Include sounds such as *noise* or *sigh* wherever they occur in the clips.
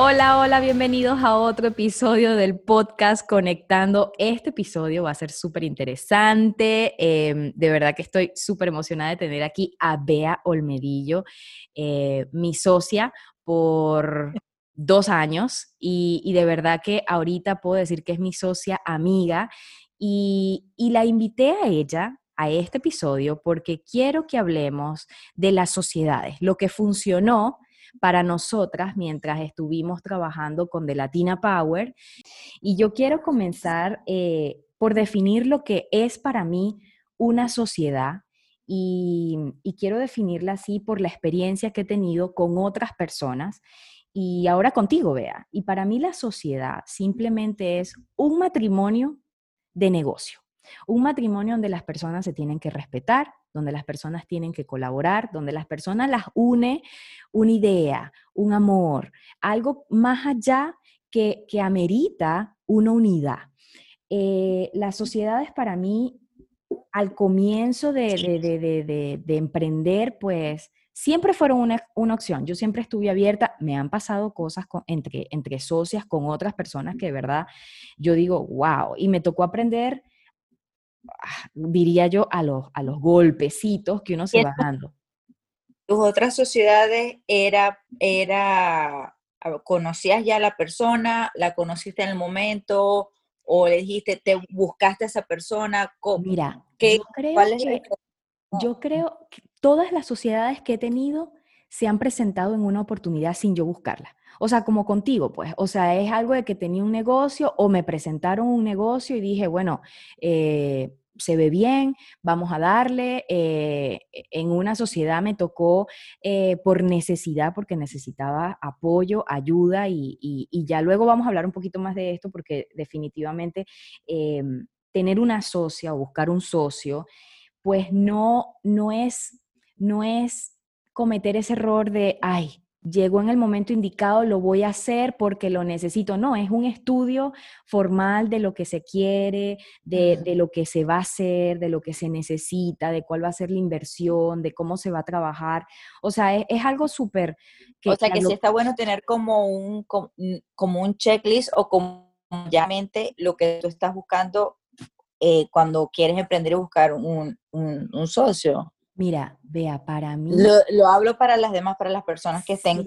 Hola, hola, bienvenidos a otro episodio del podcast Conectando. Este episodio va a ser súper interesante. Em, de verdad que estoy súper emocionada de tener aquí a Bea Olmedillo, eh, mi socia por dos años y, de verdad que ahorita puedo decir que es mi socia amiga y, y la invité a ella a este episodio porque quiero que hablemos de las sociedades, lo que funcionó para nosotras mientras estuvimos trabajando con The Latina Power. Y yo quiero comenzar eh, por definir lo que es para mí una sociedad y, quiero definirla así por la experiencia que he tenido con otras personas y ahora contigo, Bea. Y para mí la sociedad simplemente es un matrimonio de negocio. Un matrimonio donde las personas se tienen que respetar, donde las personas tienen que colaborar, donde las personas las une una idea, un amor, algo más allá que, que amerita una unidad. Eh, las sociedades para mí, al comienzo de, de, emprender, pues siempre fueron una, una, opción. Yo siempre estuve abierta. Me han pasado cosas entre, entre socias con otras personas que de verdad yo digo, wow. Y me tocó aprender diría yo, a los, a los golpecitos que uno se va dando. ¿Tus otras sociedades era, era, conocías ya a la persona, la conociste en el momento o le dijiste, te buscaste a esa persona? Mira, ¿qué, yo, creo que, yo creo que todas las sociedades que he tenido se han presentado en una oportunidad sin yo buscarla. O sea, como contigo, pues. O sea, es algo de que tenía un negocio o me presentaron un negocio y dije, bueno, eh, se ve bien, vamos a darle. Eh, en una sociedad me tocó eh, por necesidad, porque necesitaba apoyo, ayuda y, ya luego vamos a hablar un poquito más de esto porque definitivamente tener una socia o buscar un socio, pues no, no es, no es cometer ese error de, ay, llegó en el momento indicado, lo voy a hacer porque lo necesito. No, es un estudio formal de lo que se quiere, de, lo que se va a hacer, de lo que se necesita, de cuál va a ser la inversión, de cómo se va a trabajar. O sea, es, algo súper... O sea, que, sí está bueno tener como un, como un checklist o como ya mente lo que tú estás buscando eh, cuando quieres emprender y buscar un, un socio. Mira, vea, para mí... Lo, hablo para las demás, para las personas que estén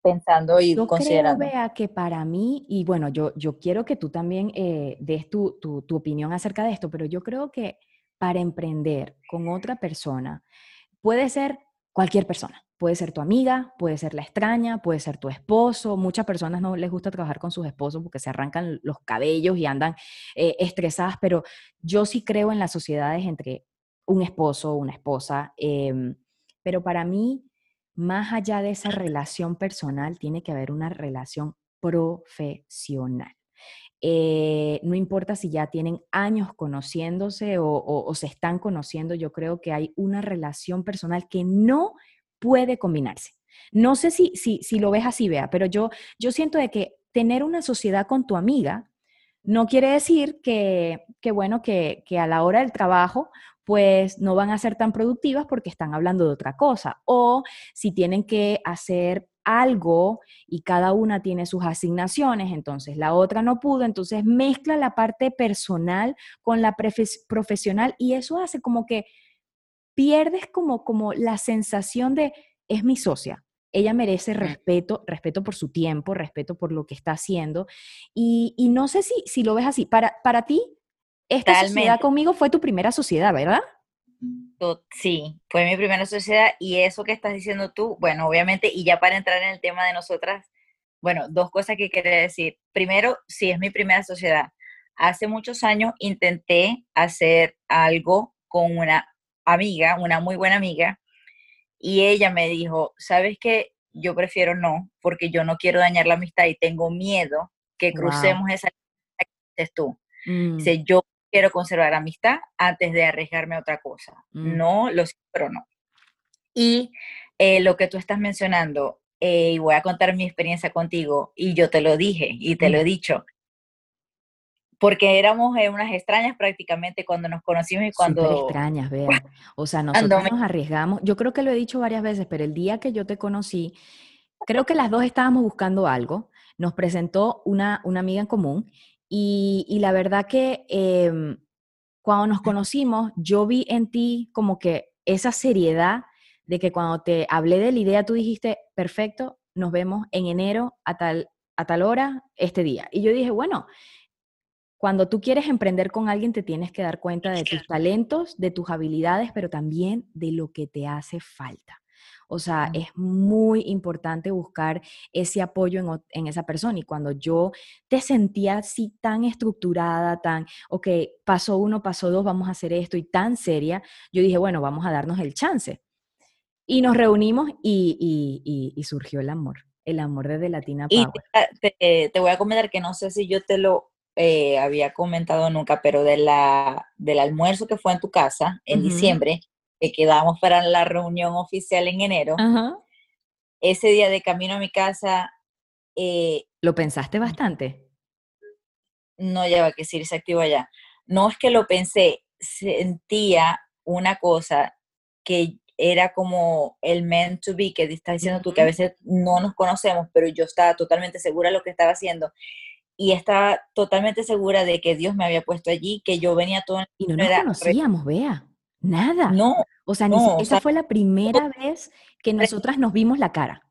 pensando y yo considerando. Creo, vea, que para mí, y bueno, yo, yo quiero que tú también eh, des tu, tu, tu opinión acerca de esto, pero yo creo que para emprender con otra persona, puede ser cualquier persona. Puede ser tu amiga, puede ser la extraña, puede ser tu esposo. Muchas personas no les gusta trabajar con sus esposos porque se arrancan los cabellos y andan eh, estresadas, pero yo sí creo en las sociedades entre un esposo, una esposa, em, pero para mí, más allá de esa relación personal, tiene que haber una relación profesional. Eh, no importa si ya tienen años conociéndose o, se están conociendo, yo creo que hay una relación personal que no puede combinarse. No sé si, si, si lo ves así, Bea, pero yo, yo siento de que tener una sociedad con tu amiga no quiere decir que, que bueno, que, que, a la hora del trabajo pues no van a ser tan productivas porque están hablando de otra cosa. O si tienen que hacer algo y cada una tiene sus asignaciones, entonces la otra no pudo, entonces mezcla la parte personal con la profesional y eso hace como que pierdes como, como la sensación de es mi socia, ella merece respeto, respeto por su tiempo, respeto por lo que está haciendo. Y, no sé si, si lo ves así. Para, para ti, esta sociedad conmigo fue tu primera sociedad, ¿verdad? Sí, fue mi primera sociedad y eso que estás diciendo tú, bueno, obviamente, y ya para entrar en el tema de nosotras, bueno, dos cosas que quería decir. Primero, sí es mi primera sociedad. Hace muchos años intenté hacer algo con una amiga, una muy buena amiga, y ella me dijo, ¿sabes qué? Yo prefiero no, porque yo no quiero dañar la amistad y tengo miedo que crucemos esa que tú. Mm. yo quiero conservar amistad antes de arriesgarme a otra cosa. Mm. No, lo sé, pero no. Y eh, lo que tú estás mencionando, eh, y voy a contar mi experiencia contigo, y yo te lo dije y te lo he dicho, porque éramos unas extrañas prácticamente cuando nos conocimos y cuando... Súper extrañas, vea. *laughs* O sea, nosotros nos arriesgamos. Yo creo que lo he dicho varias veces, pero el día que yo te conocí, creo que las dos estábamos buscando algo. Nos presentó una, una amiga en común y, y la verdad que em, cuando nos conocimos, yo vi en ti como que esa seriedad de que cuando te hablé de la idea, tú dijiste, perfecto, nos vemos en enero a tal, a tal hora, este día. Y yo dije, bueno, cuando tú quieres emprender con alguien, te tienes que dar cuenta de tus talentos, de tus habilidades, pero también de lo que te hace falta. O sea, es muy importante buscar ese apoyo en, esa persona. Y cuando yo te sentía así tan estructurada, tan, ok, paso uno, paso dos, vamos a hacer esto y tan seria, yo dije, bueno, vamos a darnos el chance. Y nos reunimos y, surgió el amor, el amor de Latina Power. Y te, voy a comentar que no sé si yo te lo eh, había comentado nunca, pero de la, del almuerzo que fue en tu casa en diciembre, que quedamos para la reunión oficial en enero, ese día de camino a mi casa... Eh, ¿Lo pensaste bastante? No, ya va que decir, se activó allá. No es que lo pensé, sentía una cosa que era como el meant to be que estás diciendo tú, que a veces no nos conocemos, pero yo estaba totalmente segura de lo que estaba haciendo. Y estaba totalmente segura de que Dios me había puesto allí, que yo venía todo... Y no nos conocíamos, vea, nada. No. O sea, esa fue la primera vez que nosotras nos vimos la cara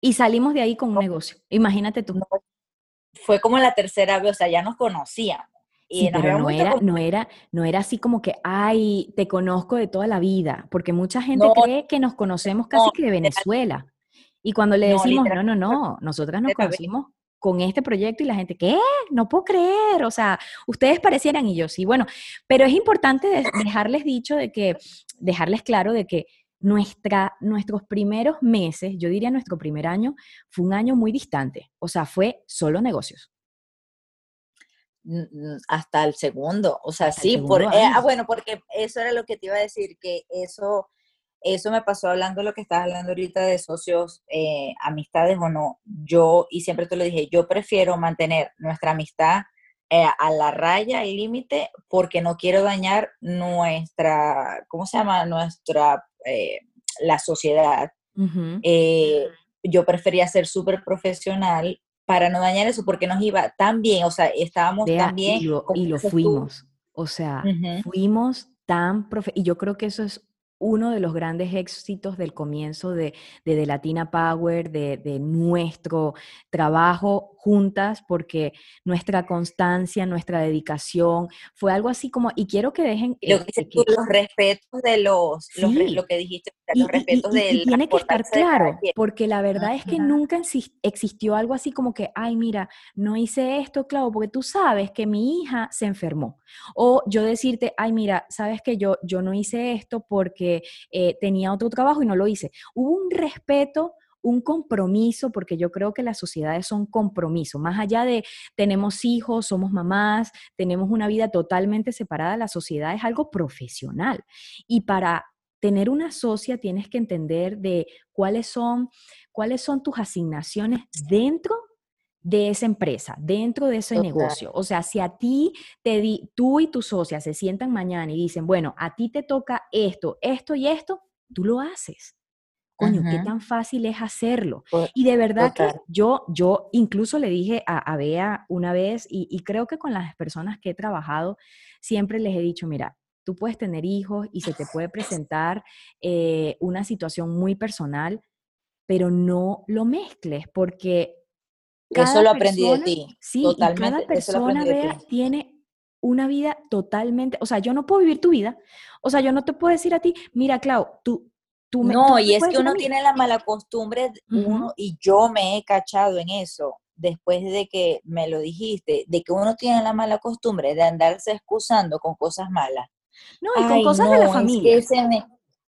y salimos de ahí con un negocio. Imagínate tú. fue como la tercera vez, o sea, ya nos conocíamos. Sí, pero no era, no, era, no era así como que, ay, te conozco de toda la vida, porque mucha gente cree que nos conocemos casi que de Venezuela. Y cuando le decimos, no, no, no, nosotras nos conocimos con este proyecto y la gente, ¿qué? No puedo creer, o sea, ustedes parecieran y yo sí, bueno, pero es importante dejarles dicho de que, dejarles claro de que nuestra, nuestros primeros meses, yo diría nuestro primer año, fue un año muy distante, o sea, fue solo negocios. Hasta el segundo, o sea, sí, por, eh, ah, bueno, porque eso era lo que te iba a decir, que eso, eso me pasó hablando lo que estás hablando ahorita de socios, eh, amistades o no, yo, y siempre te lo dije, yo prefiero mantener nuestra amistad eh, a la raya y límite porque no quiero dañar nuestra, ¿cómo se llama? Nuestra, la sociedad. yo prefería ser súper profesional para no dañar eso, porque nos iba tan bien, o sea, estábamos tan bien. Y lo, fuimos, o sea, fuimos tan profe y yo creo que eso es uno de los grandes éxitos del comienzo de, de, Latina Power, de, de, nuestro trabajo juntas, porque nuestra constancia, nuestra dedicación, fue algo así como, y quiero que dejen... Lo que, los respetos de los, lo que dijiste, los respetos de y tiene que estar claro, porque la verdad es que nunca existió algo así como que, ay, mira, no hice esto, claro, porque tú sabes que mi hija se enfermó. O yo decirte, ay, mira, sabes que yo, yo no hice esto porque eh, tenía otro trabajo y no lo hice. Hubo un respeto un compromiso, porque yo creo que las sociedades son compromiso, más allá de tenemos hijos, somos mamás, tenemos una vida totalmente separada, la sociedad es algo profesional. Y para tener una socia tienes que entender de cuáles son, cuáles son tus asignaciones dentro de esa empresa, dentro de ese negocio. O sea, si a ti te di, tú y tu socia se sientan mañana y dicen, bueno, a ti te toca esto, esto y esto, tú lo haces. Coño, qué tan fácil es hacerlo. Y de verdad que yo, yo incluso le dije a, Bea una vez, y, creo que con las personas que he trabajado, siempre les he dicho, mira, tú puedes tener hijos y se te puede presentar eh, una situación muy personal, pero no lo mezcles porque eso lo aprendí de ti. Sí, cada persona vea, tiene una vida totalmente, o sea, yo no puedo vivir tu vida. O sea, yo no te puedo decir a ti, mira, Clau, tú, tú me, No, y es que uno tiene la mala costumbre, uno, y yo me he cachado en eso después de que me lo dijiste, de que uno tiene la mala costumbre de andarse excusando con cosas malas. No, y con cosas de la familia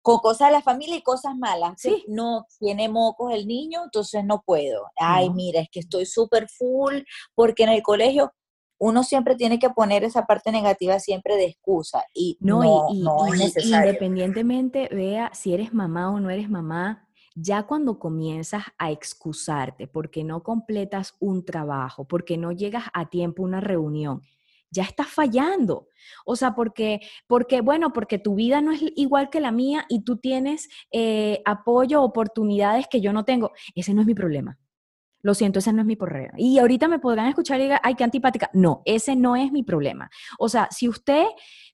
con cosas de la familia y cosas malas. Sí. No tiene mocos el niño, entonces no puedo. Ay, mira, es que estoy súper full porque en el colegio, uno siempre tiene que poner esa parte negativa siempre de excusa y no, no, es necesario. Independientemente, vea si eres mamá o no eres mamá, ya cuando comienzas a excusarte porque no completas un trabajo, porque no llegas a tiempo a una reunión, ya estás fallando. O sea, porque, porque, bueno, porque tu vida no es igual que la mía y tú tienes eh, apoyo, oportunidades que yo no tengo. Ese no es mi problema. Lo siento, ese no es mi problema. Y ahorita me podrán escuchar y digan, ay, qué antipática. No, ese no es mi problema. O sea, si usted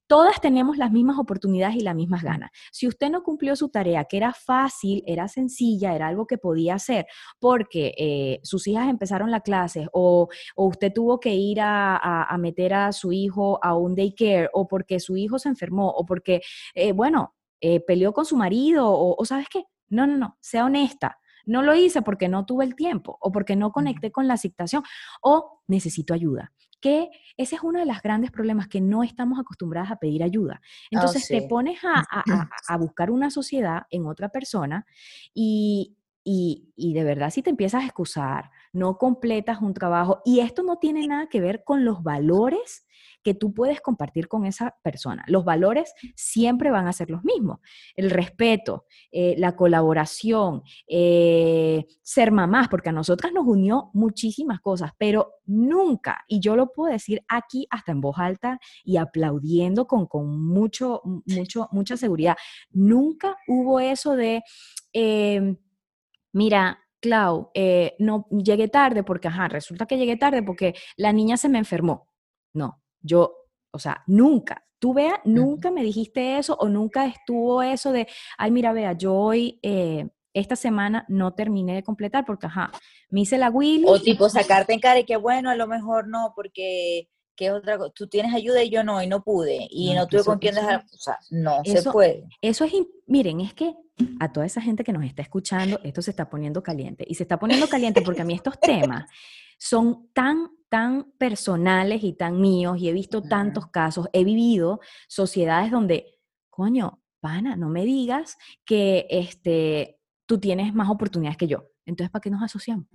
Todas tenemos las mismas oportunidades y las mismas ganas. Si usted no cumplió su tarea, que era fácil, era sencilla, era algo que podía hacer, porque eh, sus hijas empezaron la clase o, usted tuvo que ir a, meter a su hijo a un daycare o porque su hijo se enfermó o porque, eh, bueno, eh, peleó con su marido o, o sabes qué, no, no, no, sea honesta. No lo hice porque no tuve el tiempo o porque no conecté con la situación o necesito ayuda que ese es uno de los grandes problemas, que no estamos acostumbradas a pedir ayuda. Oh, Entonces te pones a, buscar una sociedad en otra persona y, y, y, de verdad si te empiezas a excusar, no completas un trabajo y esto no tiene nada que ver con los valores que tú puedes compartir con esa persona. Los valores siempre van a ser los mismos. El respeto, eh, la colaboración, eh, ser mamás, porque a nosotras nos unió muchísimas cosas, pero nunca, y yo lo puedo decir aquí hasta en voz alta y aplaudiendo con, con mucho, mucho, mucha seguridad, nunca hubo eso de... Em, mira, Clau, eh, no llegué tarde porque, ajá, resulta que llegué tarde porque la niña se me enfermó. No, yo, o sea, nunca, tú vea, nunca me dijiste eso o nunca estuvo eso de, ay, mira, vea, yo hoy, eh, esta semana no terminé de completar porque, ajá, me hice la Willy. O tipo *laughs* sacarte en cara y que bueno, a lo mejor no, porque que otra cosa, tú tienes ayuda y yo no, y no pude, y no, tuve con quién dejar, o sea, no se puede. Eso es, miren, es que a toda esa gente que nos está escuchando, esto se está poniendo caliente, y se está poniendo caliente porque a mí estos temas son tan tan personales y tan míos y he visto tantos casos, he vivido sociedades donde, coño, pana, no me digas que este, tú tienes más oportunidades que yo. Entonces, ¿para qué nos asociamos?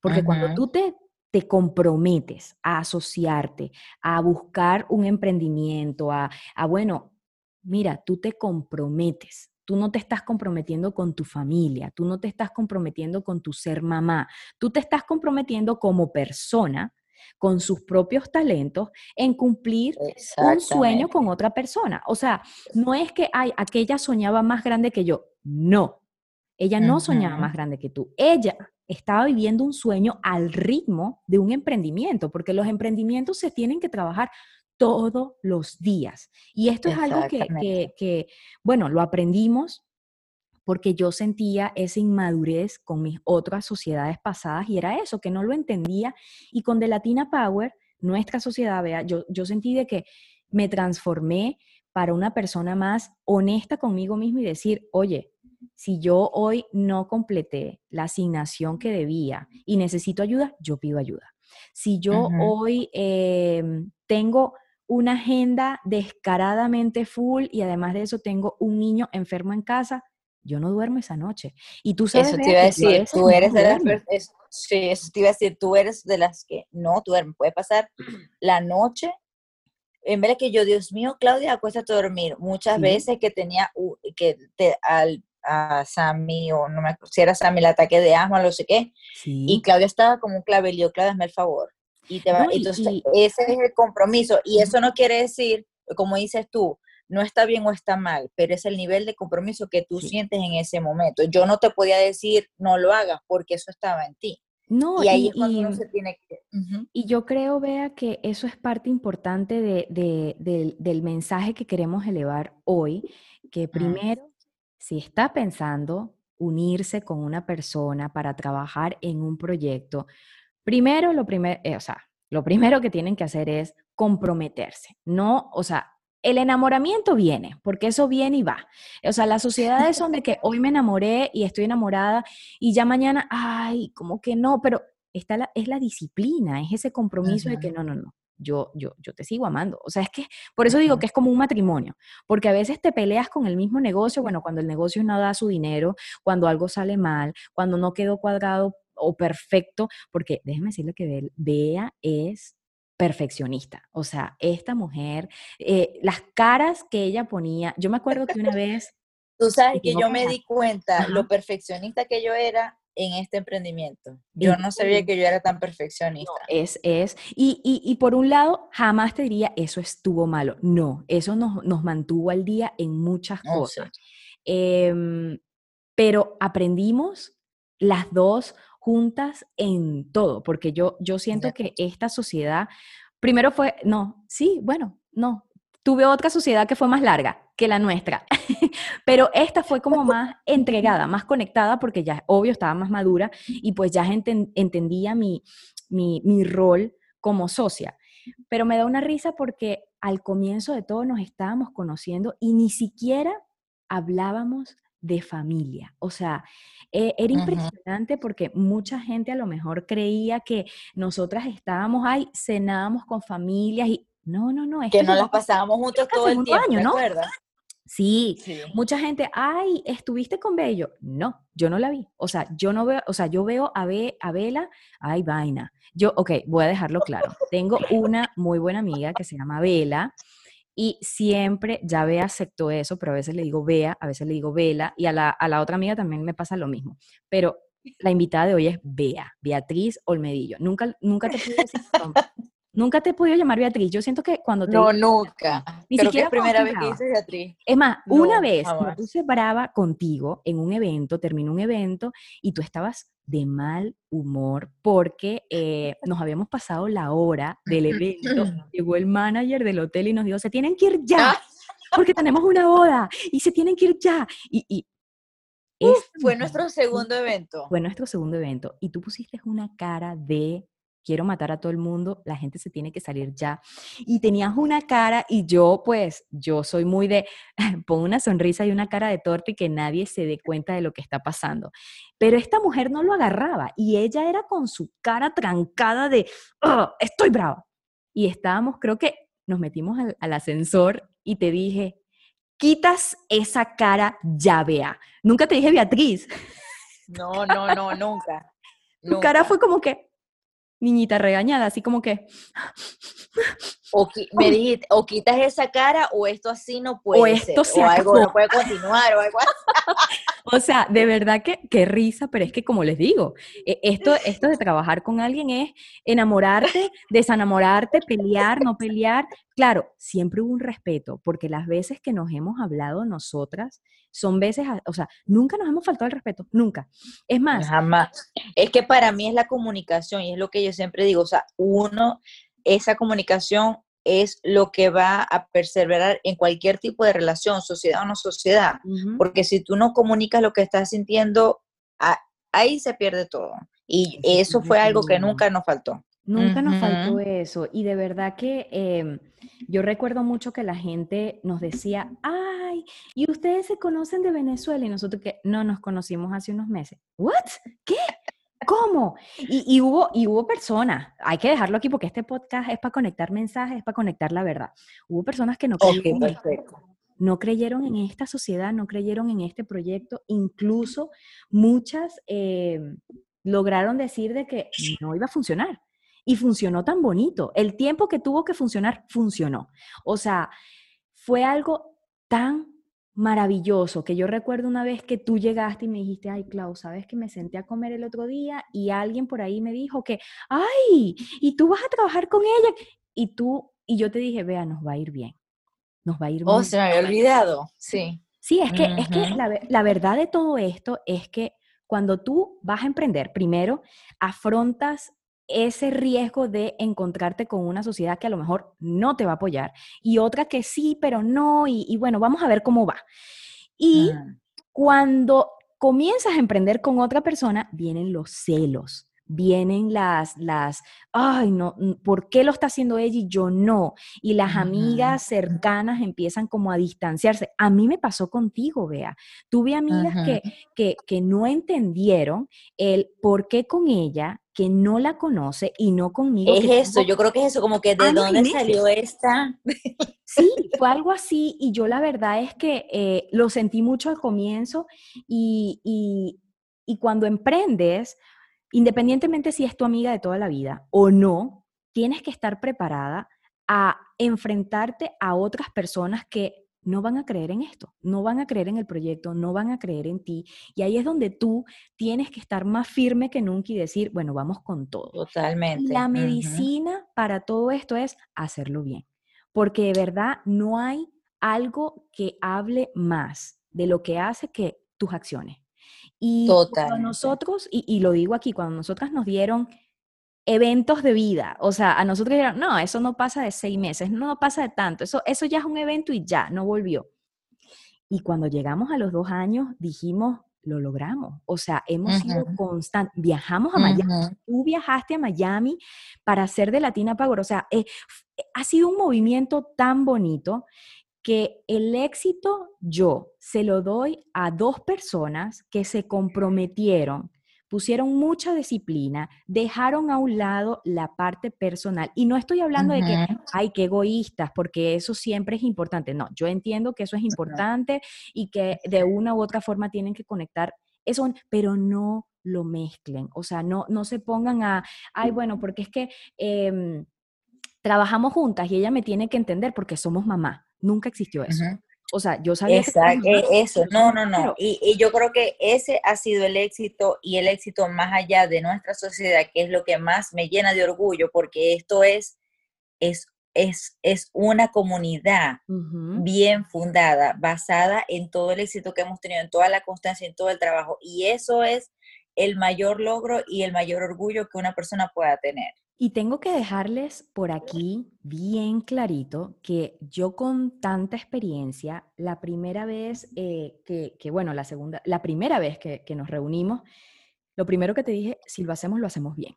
Porque cuando tú te, te comprometes a asociarte, a buscar un emprendimiento, a, a, bueno, mira, tú te comprometes Tú no te estás comprometiendo con tu familia, tú no te estás comprometiendo con tu ser mamá, tú te estás comprometiendo como persona con sus propios talentos en cumplir un sueño con otra persona. O sea, no es que ay, aquella soñaba más grande que yo, no. Ella no soñaba más grande que tú. Ella estaba viviendo un sueño al ritmo de un emprendimiento, porque los emprendimientos se tienen que trabajar todos los días. Y esto es algo que, bueno, lo aprendimos porque yo sentía esa inmadurez con mis otras sociedades pasadas y era eso, que no lo entendía. Y con The Latina Power, nuestra sociedad, vea, yo, yo sentí de que me transformé para una persona más honesta conmigo mismo y decir, oye, si yo hoy no completé la asignación que debía y necesito ayuda, yo pido ayuda. Si yo hoy em, tengo una agenda descaradamente full y además de eso tengo un niño enfermo en casa, yo no duermo esa noche. Y tú sabes eso te iba a decir, tú eres de las sí, eso te iba a decir, tú eres de las que no duermen. Puede pasar la noche en vez de que yo, Dios mío, Claudia, acuéstate a dormir. Muchas veces que tenía que te, al a Sammy o no me acuerdo si era Sammy el ataque de asma, no sé qué, y Claudia estaba como un clavelio, Claudia, hazme el favor, y te va, entonces ese es el compromiso y eso no quiere decir, como dices tú, no está bien o está mal, pero es el nivel de compromiso que tú sientes en ese momento. Yo no te podía decir no lo hagas porque eso estaba en ti. No, y ahí es cuando uno se tiene que... Y yo creo, Vea, que eso es parte importante de, del mensaje que queremos elevar hoy, que primero, si está pensando unirse con una persona para trabajar en un proyecto, Primero, lo, primero, eh, o sea, lo primero que tienen que hacer es comprometerse. No, o sea, el enamoramiento viene, porque eso viene y va. O sea, las *laughs* sociedades son de que hoy me enamoré y estoy enamorada y ya mañana, ay, como que no, pero está la, es la disciplina, es ese compromiso de que no, no, no. Yo, yo, yo te sigo amando. O sea, es que por eso digo que es como un matrimonio, porque a veces te peleas con el mismo negocio, bueno, cuando el negocio no da su dinero, cuando algo sale mal, cuando no quedó cuadrado o perfecto, porque déjeme decirle que Bea es perfeccionista. O sea, esta mujer, eh, las caras que ella ponía, yo me acuerdo que una vez... Tú sabes que yo me di cuenta lo perfeccionista que yo era en este emprendimiento. Yo no sabía que yo era tan perfeccionista. es, es. Y, y, por un lado, jamás te diría, eso estuvo malo. No, eso nos, nos mantuvo al día en muchas cosas. Em, pero aprendimos las dos juntas en todo, porque yo, yo siento que esta sociedad, primero fue, no, sí, bueno, no, tuve otra sociedad que fue más larga que la nuestra, *laughs* pero esta fue como más *laughs* entregada, más conectada, porque ya, obvio, estaba más madura y pues ya entendía mi, mi, mi rol como socia. Pero me da una risa porque al comienzo de todo nos estábamos conociendo y ni siquiera hablábamos de familia. O sea, eh, era impresionante porque mucha gente a lo mejor creía que nosotras estábamos ahí, cenábamos con familias y no, no, no. Es que, no las pasábamos juntos todo el tiempo, año, ¿no? Sí, mucha gente, ay, ¿estuviste con Bello? No, yo no la vi. O sea, yo no veo, o sea, yo veo a, Be, a Vela, ay, vaina. Yo, ok, voy a dejarlo claro. Tengo una muy buena amiga que se llama Vela, y siempre, ya Bea aceptó eso, pero a veces le digo Bea, a veces le digo Vela, y a la, a la otra amiga también me pasa lo mismo. Pero la invitada de hoy es Bea, Beatriz Olmedillo. Nunca, nunca te pude decir Nunca te he podido llamar Beatriz. Yo siento que cuando te. No, nunca. Ni Creo siquiera que es primera vez que dices Beatriz. Es más, una vez me puse brava contigo en un evento, terminó un evento y tú estabas de mal humor porque eh, *laughs* nos habíamos pasado la hora del evento. *laughs* Llegó el manager del hotel y nos dijo, se tienen que ir ya, ah. porque tenemos una boda y se tienen que ir ya. Y, fue nuestro segundo evento. Fue nuestro segundo evento. Y tú pusiste una cara de quiero matar a todo el mundo, la gente se tiene que salir ya. Y tenías una cara y yo, pues, yo soy muy de, *laughs* pongo una sonrisa y una cara de torta y que nadie se dé cuenta de lo que está pasando. Pero esta mujer no lo agarraba y ella era con su cara trancada de, estoy brava. Y estábamos, creo que nos metimos al, ascensor y te dije, quitas esa cara ya, vea. Nunca te dije Beatriz. No, no, no, nunca. *laughs* Tu cara fue como que, niñita regañada, así como que... O, me dijiste, o quitas esa cara o esto así no puede ser, o algo no puede continuar o algo *laughs* O sea, de verdad que qué risa, pero es que como les digo, e, esto, esto de trabajar con alguien es enamorarte, desenamorarte, pelear, no pelear. Claro, siempre hubo un respeto, porque las veces que nos hemos hablado nosotras son veces, o sea, nunca nos hemos faltado el respeto, nunca. Es más. Jamás. Es que para mí es la comunicación y es lo que yo siempre digo, o sea, uno, esa comunicación es lo que va a perseverar en cualquier tipo de relación, sociedad o no sociedad. Porque si tú no comunicas lo que estás sintiendo, ahí se pierde todo. Y eso fue algo que nunca nos faltó. Nunca nos faltó eso. Y de verdad que em, yo recuerdo mucho que la gente nos decía, ay, ¿y ustedes se conocen de Venezuela? Y nosotros que no nos conocimos hace unos meses. ¿What? ¿Qué? ¿Cómo? Y, hubo, y hubo personas, hay que dejarlo aquí porque este podcast es para conectar mensajes, es para conectar la verdad. Hubo personas que no creyeron, no creyeron en esta sociedad, no creyeron en este proyecto, incluso muchas eh, lograron decir de que no iba a funcionar. Y funcionó tan bonito. El tiempo que tuvo que funcionar, funcionó. O sea, fue algo tan maravilloso, que yo recuerdo una vez que tú llegaste y me dijiste, ay, Clau, sabes que me senté a comer el otro día y alguien por ahí me dijo que, ay, y tú vas a trabajar con ella. Y tú, y yo te dije, vea, nos va a ir bien. Nos va a ir oh, bien. Oh, se me había olvidado, sí. Sí, es que, es que la, la verdad de todo esto es que cuando tú vas a emprender, primero afrontas ese riesgo de encontrarte con una sociedad que a lo mejor no te va a apoyar y otra que sí, pero no, y, bueno, vamos a ver cómo va. Y cuando comienzas a emprender con otra persona, vienen los celos vienen las, las, ay, no, ¿por qué lo está haciendo ella y yo no? Y las amigas cercanas empiezan como a distanciarse. A mí me pasó contigo, Bea. Tuve amigas que, que, que no entendieron el por qué con ella que no la conoce y no conmigo. Es eso, yo creo que es eso, como que de dónde salió esta. Sí, fue algo así y yo la verdad es que eh, lo sentí mucho al comienzo y, y, y cuando emprendes, independientemente si es tu amiga de toda la vida o no, tienes que estar preparada a enfrentarte a otras personas que no van a creer en esto, no van a creer en el proyecto, no van a creer en ti. Y ahí es donde tú tienes que estar más firme que nunca y decir, bueno, vamos con todo. Totalmente. La medicina para todo esto es hacerlo bien, porque de verdad no hay algo que hable más de lo que hace que tus acciones. Y cuando nosotros, y, y lo digo aquí, cuando nosotras nos dieron eventos de vida. O sea, a nosotros dijeron, no, eso no pasa de seis meses, no pasa de tanto, eso, eso ya es un evento y ya, no volvió. Y cuando llegamos a los dos años, dijimos, lo logramos. O sea, hemos sido constantes. Viajamos a Miami. Tú viajaste a Miami para hacer de Latina Power. O sea, eh, ha sido un movimiento tan bonito que el éxito yo se lo doy a dos personas que se comprometieron pusieron mucha disciplina, dejaron a un lado la parte personal. Y no estoy hablando de que, ay, qué egoístas, porque eso siempre es importante. No, yo entiendo que eso es importante y que de una u otra forma tienen que conectar eso, pero no lo mezclen. O sea, no, no se pongan a, ay, bueno, porque es que... Em, trabajamos juntas y ella me tiene que entender porque somos mamá. Nunca existió eso. O sea, yo sabía Exacto, e, eso, no, no, no. Y, yo creo que ese ha sido el éxito y el éxito más allá de nuestra sociedad, que es lo que más me llena de orgullo, porque esto es, es, es, es una comunidad bien fundada, basada en todo el éxito que hemos tenido, en toda la constancia, en todo el trabajo. Y eso es el mayor logro y el mayor orgullo que una persona pueda tener. Y tengo que dejarles por aquí bien clarito que yo con tanta experiencia, la primera vez eh, que, bueno, la segunda, la primera vez que, nos reunimos, lo primero que te dije, si lo hacemos, lo hacemos bien.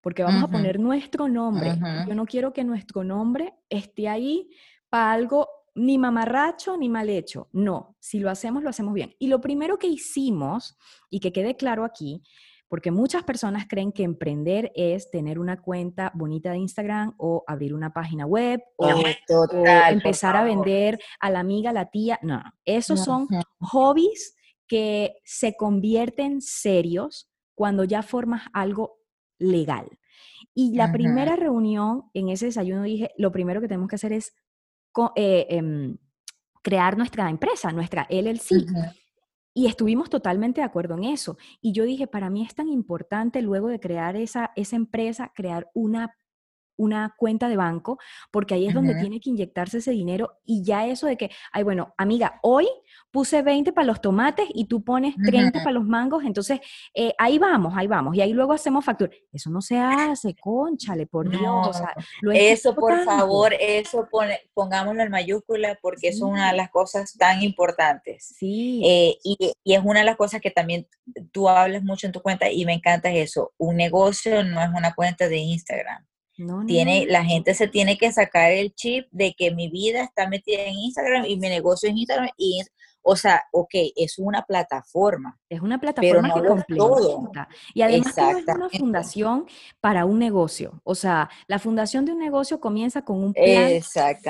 Porque vamos a poner nuestro nombre. Yo no quiero que nuestro nombre esté ahí para algo ni mamarracho ni mal hecho. No, si lo hacemos, lo hacemos bien. Y lo primero que hicimos, y que quede claro aquí, porque muchas personas creen que emprender es tener una cuenta bonita de Instagram o abrir una página web o, empezar a vender a la amiga, a la tía. No, esos son hobbies que se convierten serios cuando ya formas algo legal. Y la primera reunión en ese desayuno dije, lo primero que tenemos que hacer es eh, em, crear nuestra empresa, nuestra LLC. Y estuvimos totalmente de acuerdo en eso. Y yo dije, para mí es tan importante luego de crear esa, esa empresa, crear una una cuenta de banco, porque ahí es donde tiene que inyectarse ese dinero y ya eso de que, ay, bueno, amiga, hoy puse 20 para los tomates y tú pones 30 para los mangos, entonces eh, ahí vamos, ahí vamos, y ahí luego hacemos factura. Eso no se hace, conchale, por Dios. eso, por favor, eso pone, pongámoslo en mayúscula porque es una de las cosas tan importantes. Sí. Eh, y, y, es una de las cosas que también tú hablas mucho en tu cuenta y me encanta eso. Un negocio no es una cuenta de Instagram tiene, La gente se tiene que sacar el chip de que mi vida está metida en Instagram y mi negocio en Instagram. Y, o sea, ok, es una plataforma. Es una plataforma que complementa. Y además es una fundación para un negocio. O sea, la fundación de un negocio comienza con un plan,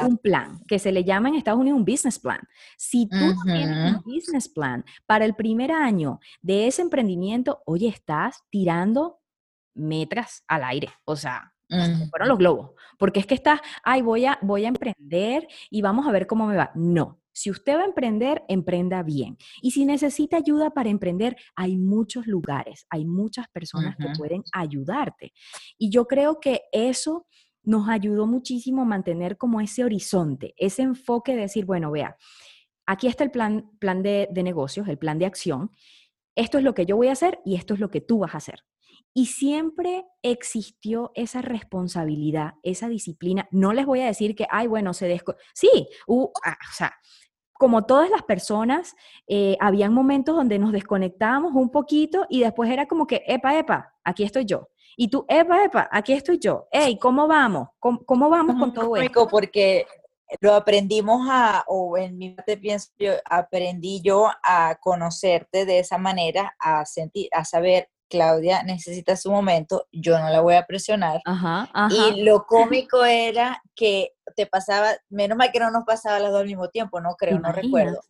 un plan que se le llama en Estados Unidos un business plan. Si tú tienes un business plan para el primer año de ese emprendimiento, oye, estás tirando metras al aire. O sea, fueron los globos. Porque es que estás, ay, voy a, voy a emprender y vamos a ver cómo me va. No. Si usted va a emprender, emprenda bien. Y si necesita ayuda para emprender, hay muchos lugares, hay muchas personas que pueden ayudarte. Y yo creo que eso nos ayudó muchísimo a mantener como ese horizonte, ese enfoque de decir, bueno, vea, aquí está el plan, plan de, de negocios, el plan de acción. Esto es lo que yo voy a hacer y esto es lo que tú vas a hacer. Y siempre existió esa responsabilidad, esa disciplina. No les voy a decir que, ay, bueno, se desco... Sí, ah, o sea, como todas las personas, eh, habían momentos donde nos desconectábamos un poquito y después era como que, epa, epa, aquí estoy yo. Y tú, epa, epa, aquí estoy yo. Hey, ¿cómo vamos? ¿Cómo, vamos con todo esto? Porque lo aprendimos a, o en mi parte pienso, yo, aprendí yo a conocerte de esa manera, a sentir, a saber Claudia necesita su momento, yo no la voy a presionar. Y lo cómico era que te pasaba, menos mal que no nos pasaba las dos al mismo tiempo, no creo, no recuerdo.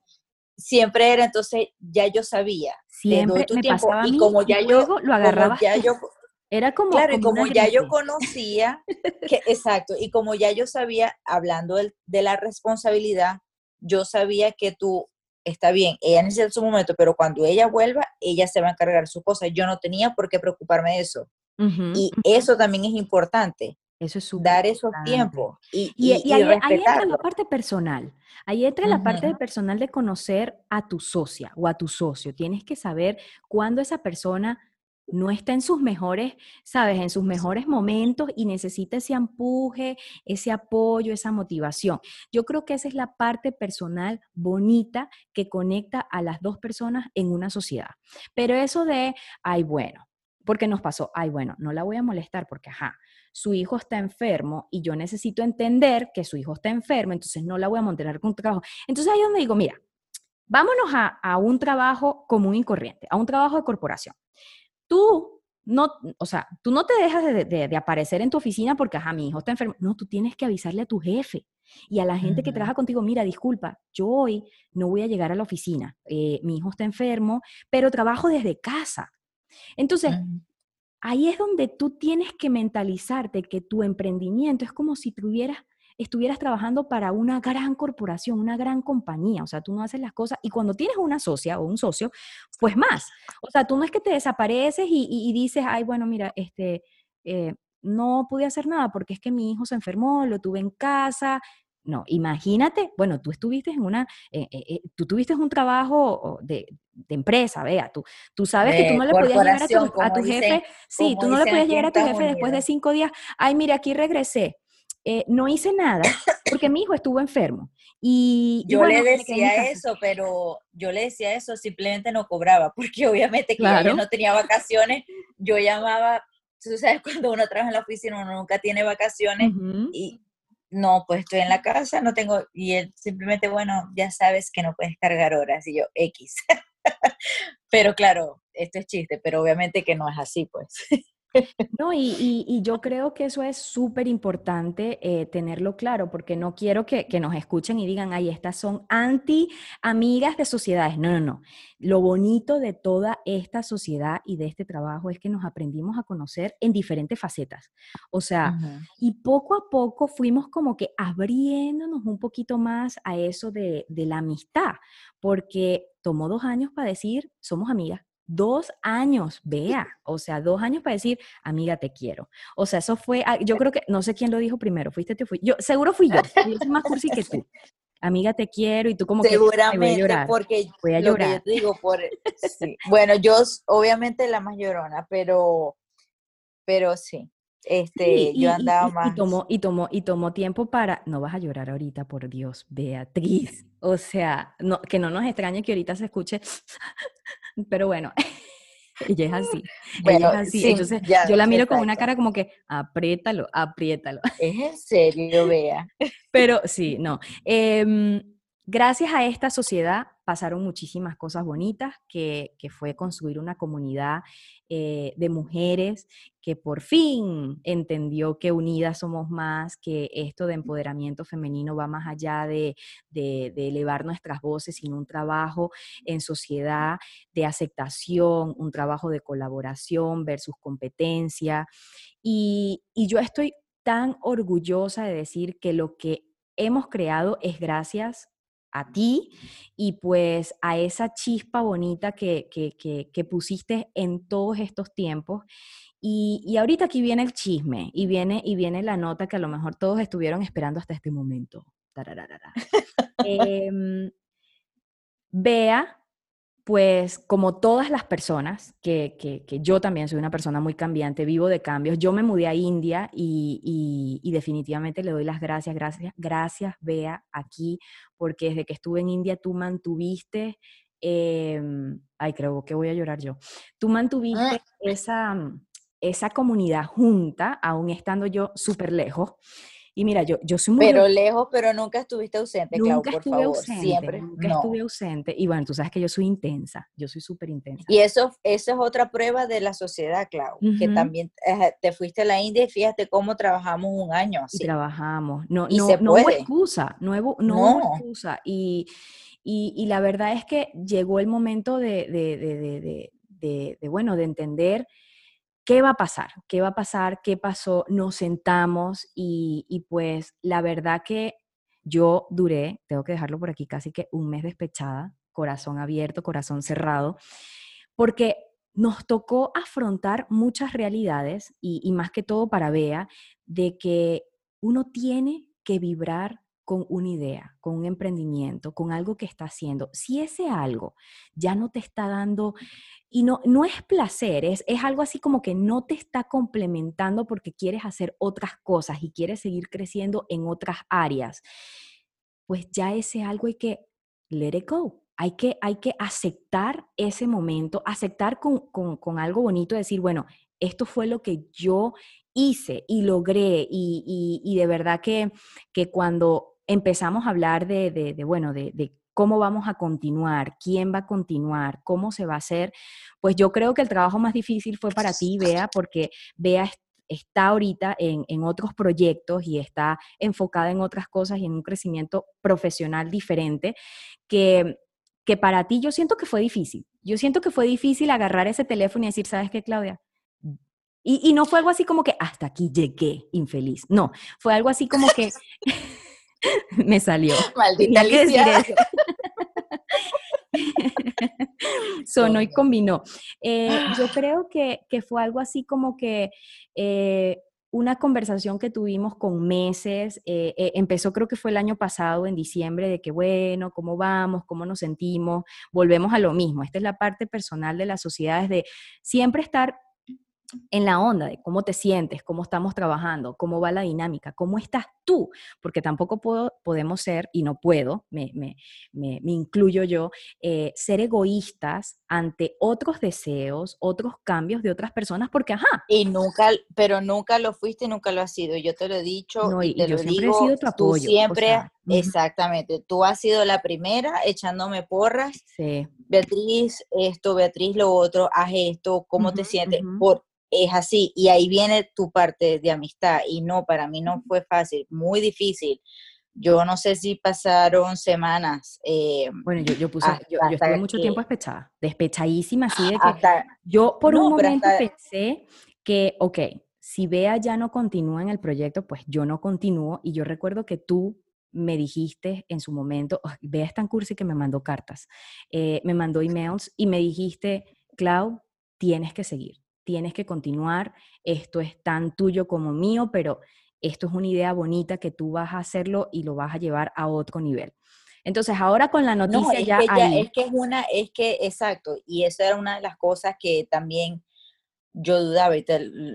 Siempre era, entonces ya yo sabía. Siempre me tiempo, y como ya yo, lo agarraba. Ya yo, *laughs* Era como... Claro, y como ya yo conocía, que, exacto, y como ya yo sabía, hablando de la responsabilidad, yo sabía que tú está bien, ella necesita su momento, pero cuando ella vuelva, ella se va a encargar de sus cosas. Yo no tenía por qué preocuparme de eso. y eso también es importante. Eso es Dar esos tiempos y, y, ahí, entra la parte personal. Ahí entra la parte personal de conocer a tu socia o a tu socio. Tienes que saber cuándo esa persona no está en sus mejores, sabes, en sus mejores momentos y necesita ese empuje, ese apoyo, esa motivación. Yo creo que esa es la parte personal bonita que conecta a las dos personas en una sociedad. Pero eso de, ay, bueno, porque nos pasó, ay, bueno, no la voy a molestar porque, ajá, su hijo está enfermo y yo necesito entender que su hijo está enfermo, entonces no la voy a mantener con trabajo. Entonces ahí es donde digo, mira, vámonos a, a un trabajo común y corriente, a un trabajo de corporación tú no, o sea, tú no te dejas de, aparecer en tu oficina porque, ajá, mi hijo está enfermo. No, tú tienes que avisarle a tu jefe y a la gente que trabaja contigo, mira, disculpa, yo hoy no voy a llegar a la oficina, eh, mi hijo está enfermo, pero trabajo desde casa. Entonces, ahí es donde tú tienes que mentalizarte que tu emprendimiento es como si tuvieras estuvieras trabajando para una gran corporación, una gran compañía. O sea, tú no haces las cosas y cuando tienes una socia o un socio, pues más. O sea, tú no es que te desapareces y, dices, ay, bueno, mira, este, eh, no pude hacer nada porque es que mi hijo se enfermó, lo tuve en casa. No, imagínate, bueno, tú estuviste en una, eh, eh, tú tuviste un trabajo de, empresa, vea, tú, tú sabes que tú no le podías llegar a tu, jefe, sí, tú no le podías llegar a tu jefe después de cinco días, ay, mira, aquí regresé, eh, no hice nada porque mi hijo estuvo enfermo. Y, yo le decía eso, pero yo le decía eso, simplemente no cobraba, *laughs* porque obviamente que yo no tenía vacaciones, yo llamaba, tú sabes, cuando uno trabaja en la oficina, uno nunca tiene vacaciones y no, pues estoy en la casa, no tengo, y él simplemente, bueno, ya sabes que no puedes cargar horas, y yo, X. *laughs* pero claro, esto es chiste, pero obviamente que no es así, pues. *laughs* No, y, yo creo que eso es súper importante eh, tenerlo claro, porque no quiero que, nos escuchen y digan, ay, estas son anti amigas de sociedades. No, no, no. Lo bonito de toda esta sociedad y de este trabajo es que nos aprendimos a conocer en diferentes facetas. O sea, y poco a poco fuimos como que abriéndonos un poquito más a eso de, de la amistad, porque tomó dos años para decir, somos amigas Dos años, vea, o sea, dos años para decir, amiga, te quiero. O sea, eso fue, ah, yo creo que, no sé quién lo dijo primero, fuiste tú, fui yo, seguro fui yo, yo soy más cursi que tú. Amiga, te quiero, y tú como Seguramente, que voy a llorar. porque voy a llorar. digo, por, bueno, yo obviamente la más llorona, pero, pero sí, este, yo andaba más. Y tomó, y tomó, y tomó tiempo para, no vas a llorar ahorita, por Dios, Beatriz. O sea, no, que no nos extrañe que ahorita se escuche pero bueno, *laughs* ella es así. Bueno, es así. Entonces, yo la miro con una cara como que, apriétalo, apriétalo. *laughs* Es en serio, vea. Pero sí, no. Em, gracias a esta sociedad pasaron muchísimas cosas bonitas, que, fue construir una comunidad eh, de mujeres que por fin entendió que unidas somos más, que esto de empoderamiento femenino va más allá de, elevar nuestras voces, sino un trabajo en sociedad de aceptación, un trabajo de colaboración versus competencia. Y, y yo estoy tan orgullosa de decir que lo que hemos creado es gracias a ti y pues a esa chispa bonita que, que, pusiste en todos estos tiempos. Y, ahorita aquí viene el chisme y viene, y viene la nota que a lo mejor todos estuvieron esperando hasta este momento. eh, Bea pues como todas las personas, que, yo también soy una persona muy cambiante, vivo de cambios, yo me mudé a India y, definitivamente le doy las gracias, gracias, gracias, Bea, aquí, porque desde que estuve en India tú mantuviste, em, ay, creo que voy a llorar yo, tú mantuviste ah. esa, esa comunidad junta, aún estando yo súper lejos. Y mira, yo, yo soy muy... Pero lejos, pero nunca estuviste ausente, nunca por estuve favor. Ausente, Siempre. Nunca estuve ausente. Y bueno, tú sabes que yo soy intensa, yo soy súper intensa. Y eso, eso es otra prueba de la sociedad, Clau, que también te fuiste a la India y fíjate cómo trabajamos un año así. Y trabajamos. No, no, no hubo excusa, no hubo, no, Hubo excusa. Y, y, y, la verdad es que llegó el momento de, de, de, de bueno, de entender ¿qué va a pasar? ¿Qué va a pasar? ¿Qué pasó? Nos sentamos y, y pues la verdad que yo duré, tengo que dejarlo por aquí, casi que un mes despechada, corazón abierto, corazón cerrado, porque nos tocó afrontar muchas realidades y, más que todo para Bea, de que uno tiene que vibrar con una idea, con un emprendimiento, con algo que está haciendo. Si ese algo ya no te está dando, y no, no es placer, es, es algo así como que no te está complementando porque quieres hacer otras cosas y quieres seguir creciendo en otras áreas, pues ya ese algo hay que let it go. Hay que, hay que aceptar ese momento, aceptar con, con, algo bonito, decir, bueno, esto fue lo que yo hice y logré y, y, de verdad que, que, cuando empezamos a hablar de, de, bueno, de, de, cómo vamos a continuar, quién va a continuar, cómo se va a hacer, pues yo creo que el trabajo más difícil fue para ti, Bea, porque Bea está ahorita en, en, otros proyectos y está enfocada en otras cosas y en un crecimiento profesional diferente que, que para ti yo siento que fue difícil. Yo siento que fue difícil agarrar ese teléfono y decir, ¿sabes qué, Claudia? Y, y no fue algo así como que hasta aquí llegué infeliz. No, fue algo así como que *laughs* me salió. Maldita Alicia. *laughs* Sonó y combinó. Eh, *gasps* yo creo que, que, fue algo así como que eh, una conversación que tuvimos con meses, eh, empezó creo que fue el año pasado, en diciembre, de que bueno, ¿cómo vamos? ¿Cómo nos sentimos? Volvemos a lo mismo. Esta es la parte personal de las sociedades de siempre estar en la onda de cómo te sientes, cómo estamos trabajando, cómo va la dinámica, cómo estás tú, porque tampoco puedo, podemos ser, y no puedo, me, me, me, incluyo yo, eh, ser egoístas ante otros deseos, otros cambios de otras personas, porque ajá. Y nunca, pero nunca lo fuiste, nunca lo has sido, yo te lo he dicho, y, te lo siempre digo, he sido tu apoyo. Tú siempre, exactamente, tú has sido la primera echándome porras, sí. Beatriz, esto, Beatriz, lo otro, haz esto, ¿cómo te sientes? Por es así. Y ahí viene tu parte de amistad. Y no, para mí no fue fácil, muy difícil. Yo no sé si pasaron semanas. Eh, bueno, yo, yo puse, yo, estuve mucho tiempo despechada, despechadísima, así de que yo por un momento pensé que, ok, si Bea ya no continúa en el proyecto, pues yo no continúo. Y yo recuerdo que tú me dijiste en su momento, Bea es tan cursi que me mandó cartas, eh, me mandó emails y me dijiste, Clau, tienes que seguir tienes que continuar, esto es tan tuyo como mío, pero esto es una idea bonita que tú vas a hacerlo y lo vas a llevar a otro nivel. Entonces, ahora con la noticia ya, Es que es una, es que, exacto, y eso era una de las cosas que también yo dudaba, y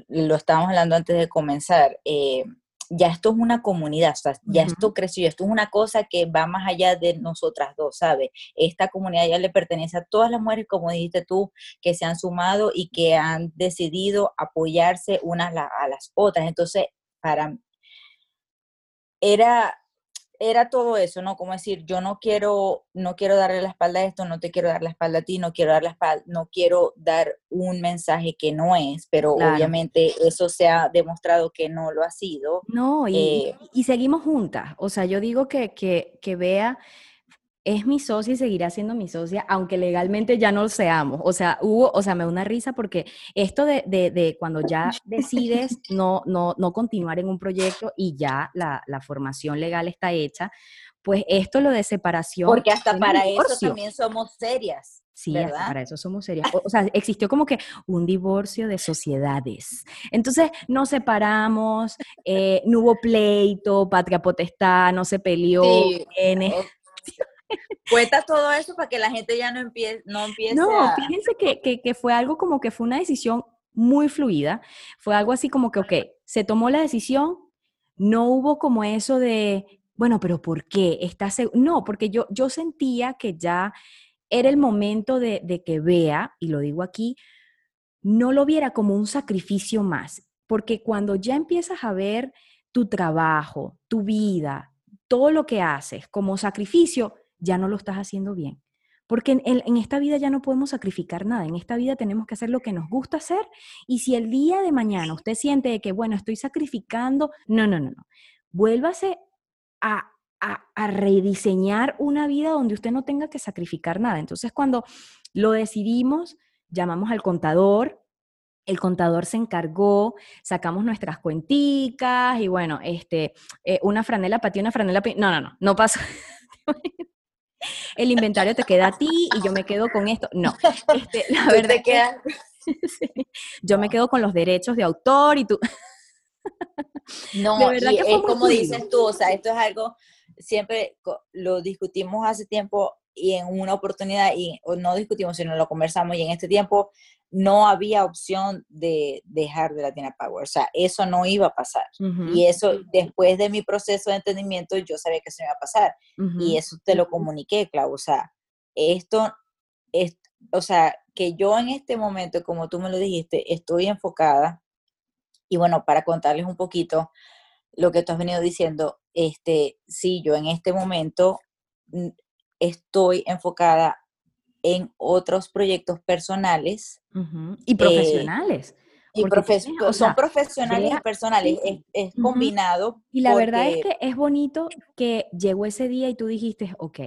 lo estábamos hablando antes de comenzar, eh, ya esto es una comunidad, ya esto creció, esto es una cosa que va más allá de nosotras dos, ¿sabes? Esta comunidad ya le pertenece a todas las mujeres, como dijiste tú, que se han sumado y que han decidido apoyarse unas a las otras. Entonces, para era era todo eso, ¿no? Como decir, yo no quiero, no quiero darle la espalda a esto, no te quiero dar la espalda a ti, no quiero dar la espalda, no quiero dar un mensaje que no es, pero obviamente eso se ha demostrado que no lo ha sido. No, y, eh y seguimos juntas. O sea, yo digo que, que, que vea es mi socia y seguirá siendo mi socia, aunque legalmente ya no lo seamos. O sea, hubo, o sea, me da una risa porque esto de, de, cuando ya *laughs* decides no, no, no continuar en un proyecto y ya la, la formación legal está hecha, pues esto lo de separación. Porque hasta para eso también somos serias. Sí, para eso somos serias. O, sea, existió como que un divorcio de sociedades. Entonces nos separamos, eh, no hubo pleito, patria potestad, no se peleó. Cuenta todo eso para que la gente ya no empiece, no empiece No, fíjense que, que, fue algo como que fue una decisión muy fluida. Fue algo así como que, ok, se tomó la decisión, no hubo como eso de, bueno, pero ¿por qué? ¿Estás no, porque yo, yo sentía que ya era el momento de, de que vea, y lo digo aquí, no lo viera como un sacrificio más, porque cuando ya empiezas a ver tu trabajo, tu vida, todo lo que haces como sacrificio, ya no lo estás haciendo bien. Porque en, esta vida ya no podemos sacrificar nada, en esta vida tenemos que hacer lo que nos gusta hacer y si el día de mañana usted siente que, bueno, estoy sacrificando, no, no, no, no. Vuélvase a, a, a rediseñar una vida donde usted no tenga que sacrificar nada. Entonces, cuando lo decidimos, llamamos al contador, el contador se encargó, sacamos nuestras cuenticas y bueno, este, eh, una franela para ti, una franela para No, no, no, no pasó. *laughs* el inventario te queda a ti y yo me quedo con esto. No, este, la verdad que *laughs* yo me quedo con los derechos de autor y tú... no, verdad es como dices tú, o sea, esto es algo, siempre lo discutimos hace tiempo y en una oportunidad, y no discutimos, sino lo conversamos, y en este tiempo no había opción de dejar de Latina Power, o sea, eso no iba a pasar. Y eso, después de mi proceso de entendimiento, yo sabía que eso iba a pasar. Y eso te lo comuniqué, Clau, o sea, esto, es, o sea, que yo en este momento, como tú me lo dijiste, estoy enfocada, y bueno, para contarles un poquito lo que tú has venido diciendo, este, sí, yo en este momento estoy enfocada en otros proyectos personales. Y eh, profesionales. y son profesionales y personales, es, combinado. Y la verdad es que es bonito que llegó ese día y tú dijiste, ok,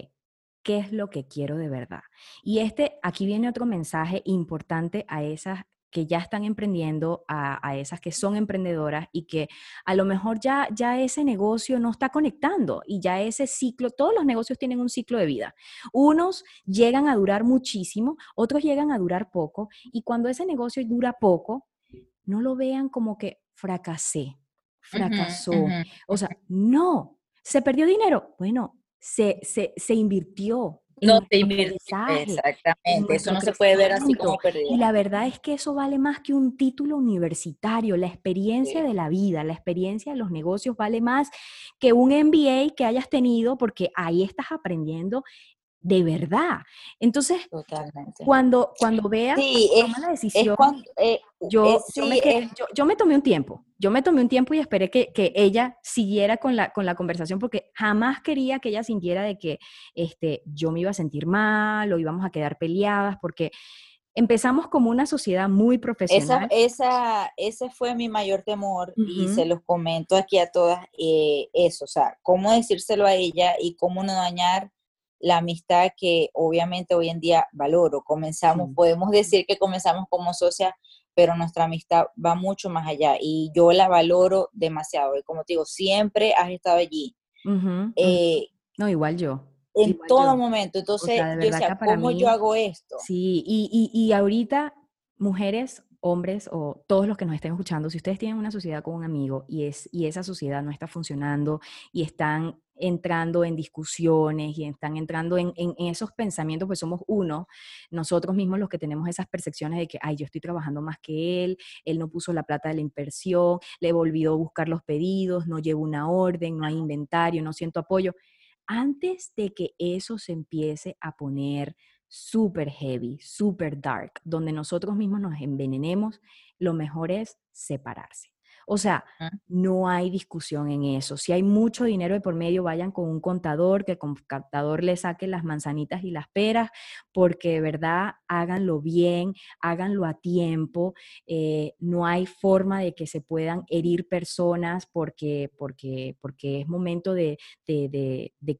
¿qué es lo que quiero de verdad? Y este, aquí viene otro mensaje importante a esas que ya están emprendiendo, a, esas que son emprendedoras y que a lo mejor ya, ya ese negocio no está conectando y ya ese ciclo, todos los negocios tienen un ciclo de vida. Unos llegan a durar muchísimo, otros llegan a durar poco y cuando ese negocio dura poco, no lo vean como que fracasé, fracasó. O sea, no, se perdió dinero. Bueno, se, se, se invirtió, no te Exactamente, eso no se puede ver así como perdido. Y la verdad es que eso vale más que un título universitario, la experiencia de la vida, la experiencia de los negocios vale más que un MBA que hayas tenido porque ahí estás aprendiendo de verdad. Entonces, cuando, cuando veas, toma la decisión, eh, yo, yo, me tomé un tiempo, yo me tomé un tiempo y esperé que, ella siguiera con la, con la conversación porque jamás quería que ella sintiera de que este, yo me iba a sentir mal o íbamos a quedar peleadas porque empezamos como una sociedad muy profesional. Esa, ese fue mi mayor temor y se los comento aquí a todas, eh, eso, o sea, cómo decírselo a ella y cómo no dañar la amistad que obviamente hoy en día valoro. Comenzamos, podemos decir que comenzamos como socias, pero nuestra amistad va mucho más allá y yo la valoro demasiado. Y como te digo, siempre has estado allí. Eh, no, igual yo. En todo momento. Entonces, yo decía, ¿cómo yo hago esto? Sí, y, y, y ahorita, mujeres, hombres o todos los que nos estén escuchando, si ustedes tienen una sociedad con un amigo y, es, y esa sociedad no está funcionando y están entrando en discusiones y están entrando en, esos pensamientos, pues somos uno, nosotros mismos los que tenemos esas percepciones de que, ay, yo estoy trabajando más que él, él no puso la plata de la inversión, le olvidó buscar los pedidos, no llevo una orden, no hay inventario, no siento apoyo. Antes de que eso se empiece a poner súper heavy, súper dark, donde nosotros mismos nos envenenemos, lo mejor es separarse. O sea, no hay discusión en eso. Si hay mucho dinero de por medio, vayan con un contador, que el contador le saque las manzanitas y las peras, porque de verdad háganlo bien, háganlo a tiempo. Eh, no hay forma de que se puedan herir personas porque, porque, porque es momento de,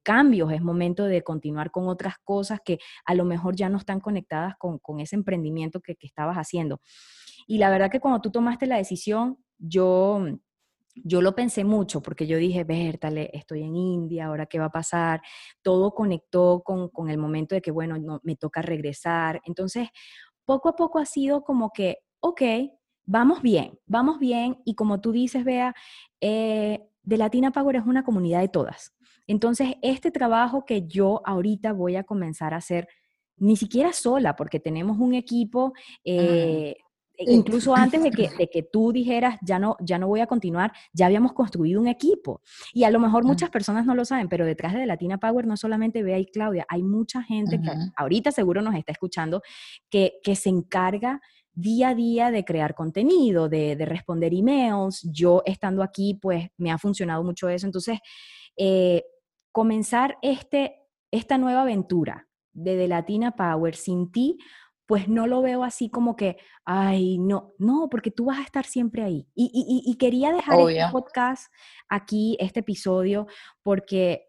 cambios, es momento de continuar con otras cosas que a lo mejor ya no están conectadas con, ese emprendimiento que, que estabas haciendo. Y la verdad que cuando tú tomaste la decisión, yo, yo lo pensé mucho porque yo dije, Bertale, estoy en India, ahora qué va a pasar. Todo conectó con, el momento de que, bueno, no, me toca regresar. Entonces, poco a poco ha sido como que, ok, vamos bien, vamos bien. Y como tú dices, Bea, eh, de Latina Power es una comunidad de todas. Entonces, este trabajo que yo ahorita voy a comenzar a hacer, ni siquiera sola, porque tenemos un equipo eh, incluso antes de que, de que tú dijeras, ya no, ya no voy a continuar, ya habíamos construido un equipo. Y a lo mejor muchas personas no lo saben, pero detrás de Latina Power no solamente Bea y Claudia, hay mucha gente que ahorita seguro nos está escuchando que, que se encarga día a día de crear contenido, de, de, responder emails. Yo estando aquí, pues me ha funcionado mucho eso. Entonces, eh, comenzar este, esta nueva aventura de, de Latina Power sin ti pues no lo veo así como que, ay, no, no, porque tú vas a estar siempre ahí. Y, quería dejar este podcast aquí, este episodio, porque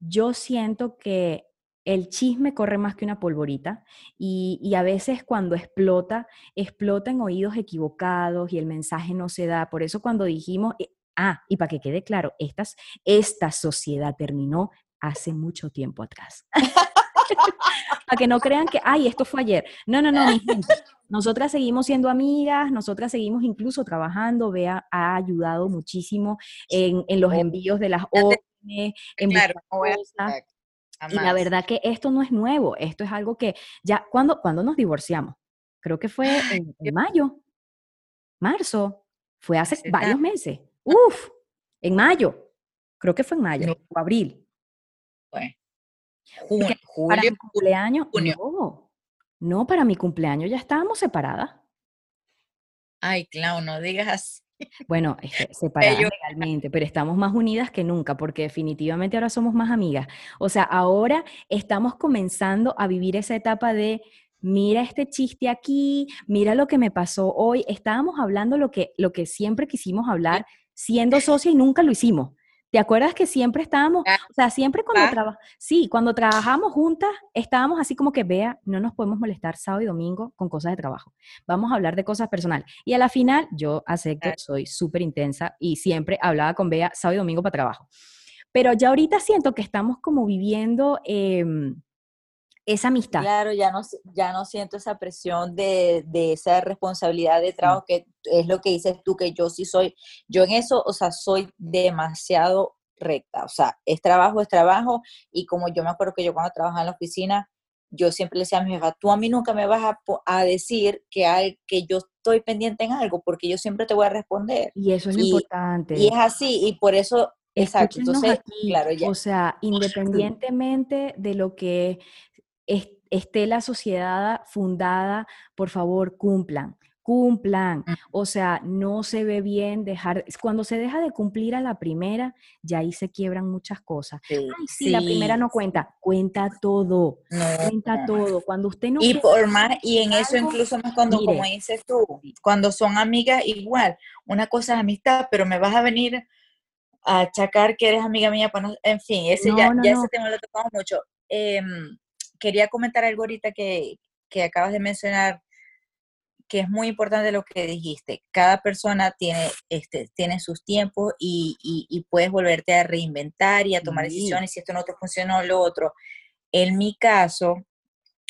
yo siento que el chisme corre más que una polvorita y, y, a veces cuando explota, explota en oídos equivocados y el mensaje no se da. Por eso cuando dijimos, eh, ah, y para que quede claro, estas, esta sociedad terminó hace mucho tiempo atrás. *laughs* *laughs* para que no crean que, ay, esto fue ayer. No, no, no, mi gente. Nosotras seguimos siendo amigas, nosotras seguimos incluso trabajando. Bea ha ayudado muchísimo en, en los envíos de las órdenes, en claro, cosas. Y la verdad que esto no es nuevo, esto es algo que ya, cuando, cuando nos divorciamos? Creo que fue en, en mayo, marzo, fue hace varios meses. Uf, en mayo, creo que fue en mayo No. o abril. Bueno, Porque Ju- para mi cumpleaños, junio. no, no, para mi cumpleaños ya estábamos separadas. ay, Clau, no digas así. *laughs* Bueno, este, separadas legalmente, pero estamos más unidas que nunca porque definitivamente ahora somos más amigas. O sea, ahora estamos comenzando a vivir esa etapa de, mira este chiste aquí, mira lo que me pasó hoy. Estábamos hablando lo que, lo que siempre quisimos hablar siendo socia y nunca lo hicimos. ¿Te acuerdas que siempre estábamos, Claro. o sea, siempre cuando Ah. traba- sí, cuando trabajamos juntas, estábamos así como que, vea, no nos podemos molestar sábado y domingo con cosas de trabajo. Vamos a hablar de cosas personales. Y a la final, yo acepto, Claro. soy súper intensa y siempre hablaba con Bea sábado y domingo para trabajo. Pero ya ahorita siento que estamos como viviendo em, esa amistad. Claro, ya no, ya no siento esa presión de, de esa responsabilidad de trabajo que es lo que dices tú, que yo sí soy, yo en eso, o sea, soy demasiado recta, o sea, es trabajo, es trabajo, y como yo me acuerdo que yo cuando trabajaba en la oficina, yo siempre le decía a mi jefa, tú a mí nunca me vas a, a decir que, hay, que yo estoy pendiente en algo, porque yo siempre te voy a responder. Y eso es lo importante. Y es así, y por eso, exacto, entonces, aquí, claro, ya. O sea, *laughs* independientemente de lo que esté la sociedad fundada, por favor, cumplan, cumplan. Mm. O sea, no se ve bien dejar, cuando se deja de cumplir a la primera, ya ahí se quiebran muchas cosas. Sí, Ay, sí, la primera no cuenta, cuenta todo, no, cuenta no. todo. Cuando usted no Y por más, y en eso incluso más cuando, como dices tú, cuando son amigas, igual, una cosa es amistad, pero me vas a venir a achacar que eres amiga mía, no- en fin, ese ya, ya ese tema lo tocamos mucho. Em, quería comentar algo ahorita que, que acabas de mencionar, que es muy importante lo que dijiste. Cada persona tiene, este, tiene sus tiempos y, y- y puedes volverte a reinventar y a tomar Sí. decisiones si esto no te funcionó, lo otro. En mi caso,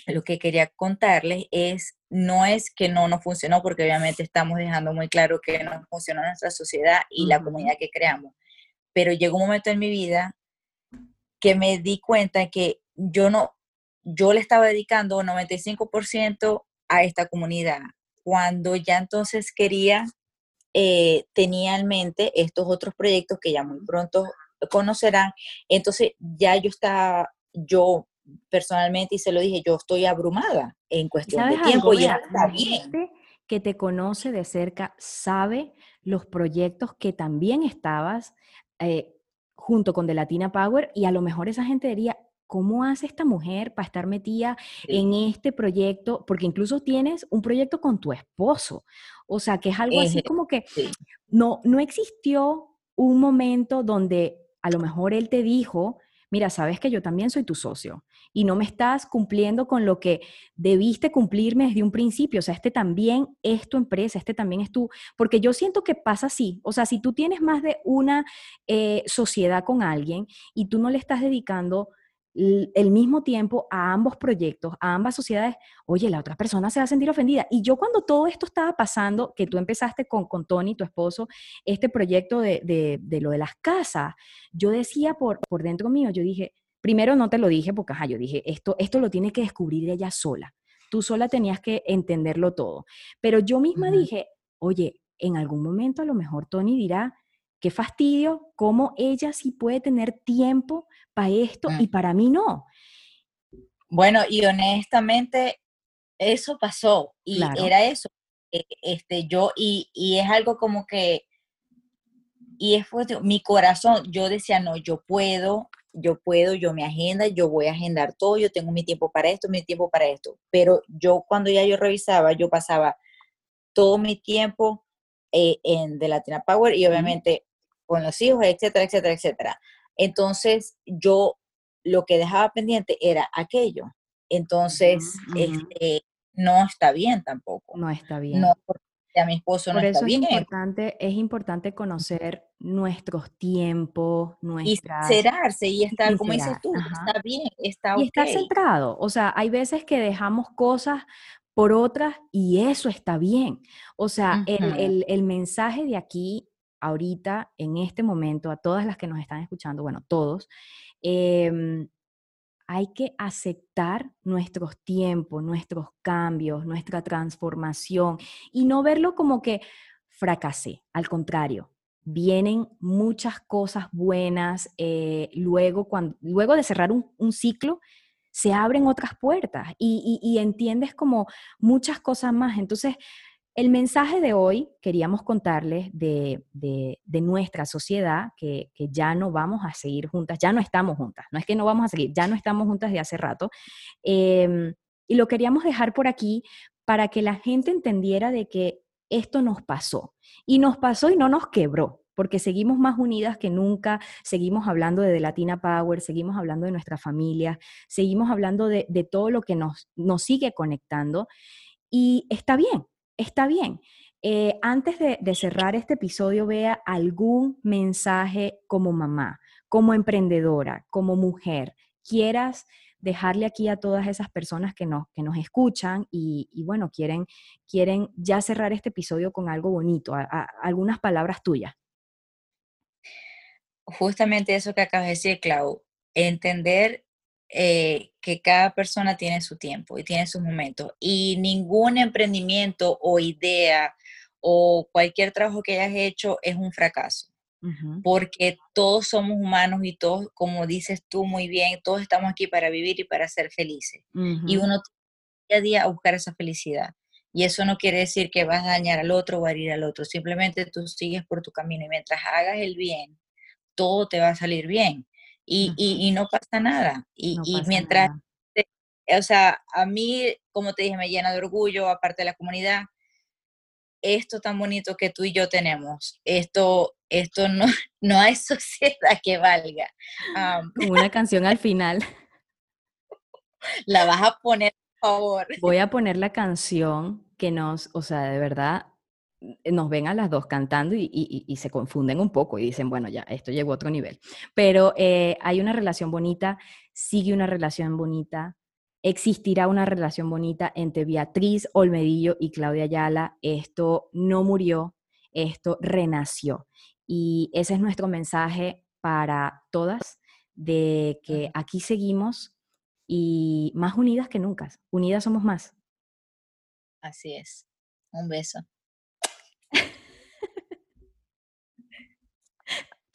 lo que quería contarles es, no es que no nos funcionó, porque obviamente estamos dejando muy claro que no funcionó nuestra sociedad y la comunidad que creamos, pero llegó un momento en mi vida que me di cuenta que yo no, yo le estaba dedicando 95% a esta comunidad, cuando ya entonces quería, eh, tenía en mente estos otros proyectos que ya muy pronto conocerán, entonces ya yo estaba, yo personalmente, y se lo dije, yo estoy abrumada en cuestión de ¿Sabes tiempo y está bien. gente que te conoce de cerca sabe los proyectos que también estabas eh, junto con The Latina Power y a lo mejor esa gente diría, ¿cómo hace esta mujer para estar metida Sí. en este proyecto? Porque incluso tienes un proyecto con tu esposo. O sea, que es algo así Eje, como que sí. no, no existió un momento donde a lo mejor él te dijo, mira, sabes que yo también soy tu socio y no me estás cumpliendo con lo que debiste cumplirme desde un principio. O sea, este también es tu empresa, este también es tu, porque yo siento que pasa así. O sea, si tú tienes más de una eh, sociedad con alguien y tú no le estás dedicando el mismo tiempo a ambos proyectos, a ambas sociedades, oye, la otra persona se va a sentir ofendida. Y yo cuando todo esto estaba pasando, que tú empezaste con, con Tony, tu esposo, este proyecto de, de, de lo de las casas, yo decía por, por dentro mío, yo dije, primero no te lo dije porque, ajá, yo dije, esto, esto lo tiene que descubrir ella sola. Tú sola tenías que entenderlo todo. Pero yo misma Ujú. dije, oye, en algún momento a lo mejor Tony dirá, qué fastidio, cómo ella sí puede tener tiempo para esto Mm. y para mí no. Bueno, y honestamente, eso pasó y Claro. era eso. eh, Este, yo, y, y es algo como que, y es fuerte, mi corazón, yo decía, no, yo puedo, yo puedo, yo me agenda, yo voy a agendar todo, yo tengo mi tiempo para esto, mi tiempo para esto. Pero yo cuando ya yo revisaba, yo pasaba todo mi tiempo eh, en The Latina Power y obviamente con los hijos, etcétera, etcétera, etcétera. Entonces yo lo que dejaba pendiente era aquello. Entonces, este, no está bien tampoco. No está bien. No, a mi esposo no está bien. Es importante, es importante conocer nuestros tiempos, nuestras... Y cerrarse y estar, como dices tú, está bien, está Y estar centrado. O sea, hay veces que dejamos cosas por otras y eso está bien. O sea, el, el, mensaje de aquí, ahorita, en este momento, a todas las que nos están escuchando, bueno, todos, eh, hay que aceptar nuestros tiempos, nuestros cambios, nuestra transformación y no verlo como que fracasé. Al contrario, vienen muchas cosas buenas. Eh, luego, cuando, luego de cerrar un, ciclo, se abren otras puertas y, y entiendes como muchas cosas más. Entonces, el mensaje de hoy queríamos contarles de, nuestra sociedad, que, ya no vamos a seguir juntas, ya no estamos juntas, no es que no vamos a seguir, ya no estamos juntas de hace rato. Em, y lo queríamos dejar por aquí para que la gente entendiera de que esto nos pasó. Y nos pasó y no nos quebró, porque seguimos más unidas que nunca, seguimos hablando de Latina Power, seguimos hablando de nuestra familia, seguimos hablando de, todo lo que nos, nos sigue conectando. Y está bien, está bien. Eh, antes de, cerrar este episodio, vea algún mensaje como mamá, como emprendedora, como mujer, quieras dejarle aquí a todas esas personas que nos, que nos escuchan y, bueno, quieren, quieren ya cerrar este episodio con algo bonito, algunas palabras tuyas. Justamente eso que acabas de decir, Clau, entender eh, que cada persona tiene su tiempo y tiene sus momentos. Y ningún emprendimiento o idea o cualquier trabajo que hayas hecho es un fracaso. Porque todos somos humanos y todos, como dices tú muy bien, todos estamos aquí para vivir y para ser felices. Y uno día a día a buscar esa felicidad. Y eso no quiere decir que vas a dañar al otro o a herir al otro. Simplemente tú sigues por tu camino y mientras hagas el bien, todo te va a salir bien y, y, no pasa nada. Y, y mientras, o sea, a mí, como te dije, me llena de orgullo, aparte de la comunidad, esto tan bonito que tú y yo tenemos, esto, esto no, *laughs* no hay sociedad *laughs* que valga. una canción al final. *laughs* La vas a poner, por favor. Voy a poner la canción que nos, o sea, de verdad, nos ven a las dos cantando y, se confunden un poco y dicen, bueno, ya, esto llegó a otro nivel. Pero eh, hay una relación bonita, sigue una relación bonita, existirá una relación bonita entre Beatriz Olmedillo y Claudia Ayala. Esto no murió, esto renació. Y ese es nuestro mensaje para todas, de que aquí seguimos y más unidas que nunca. Unidas somos más. Así es. Un beso.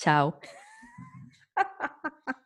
Chao. *laughs*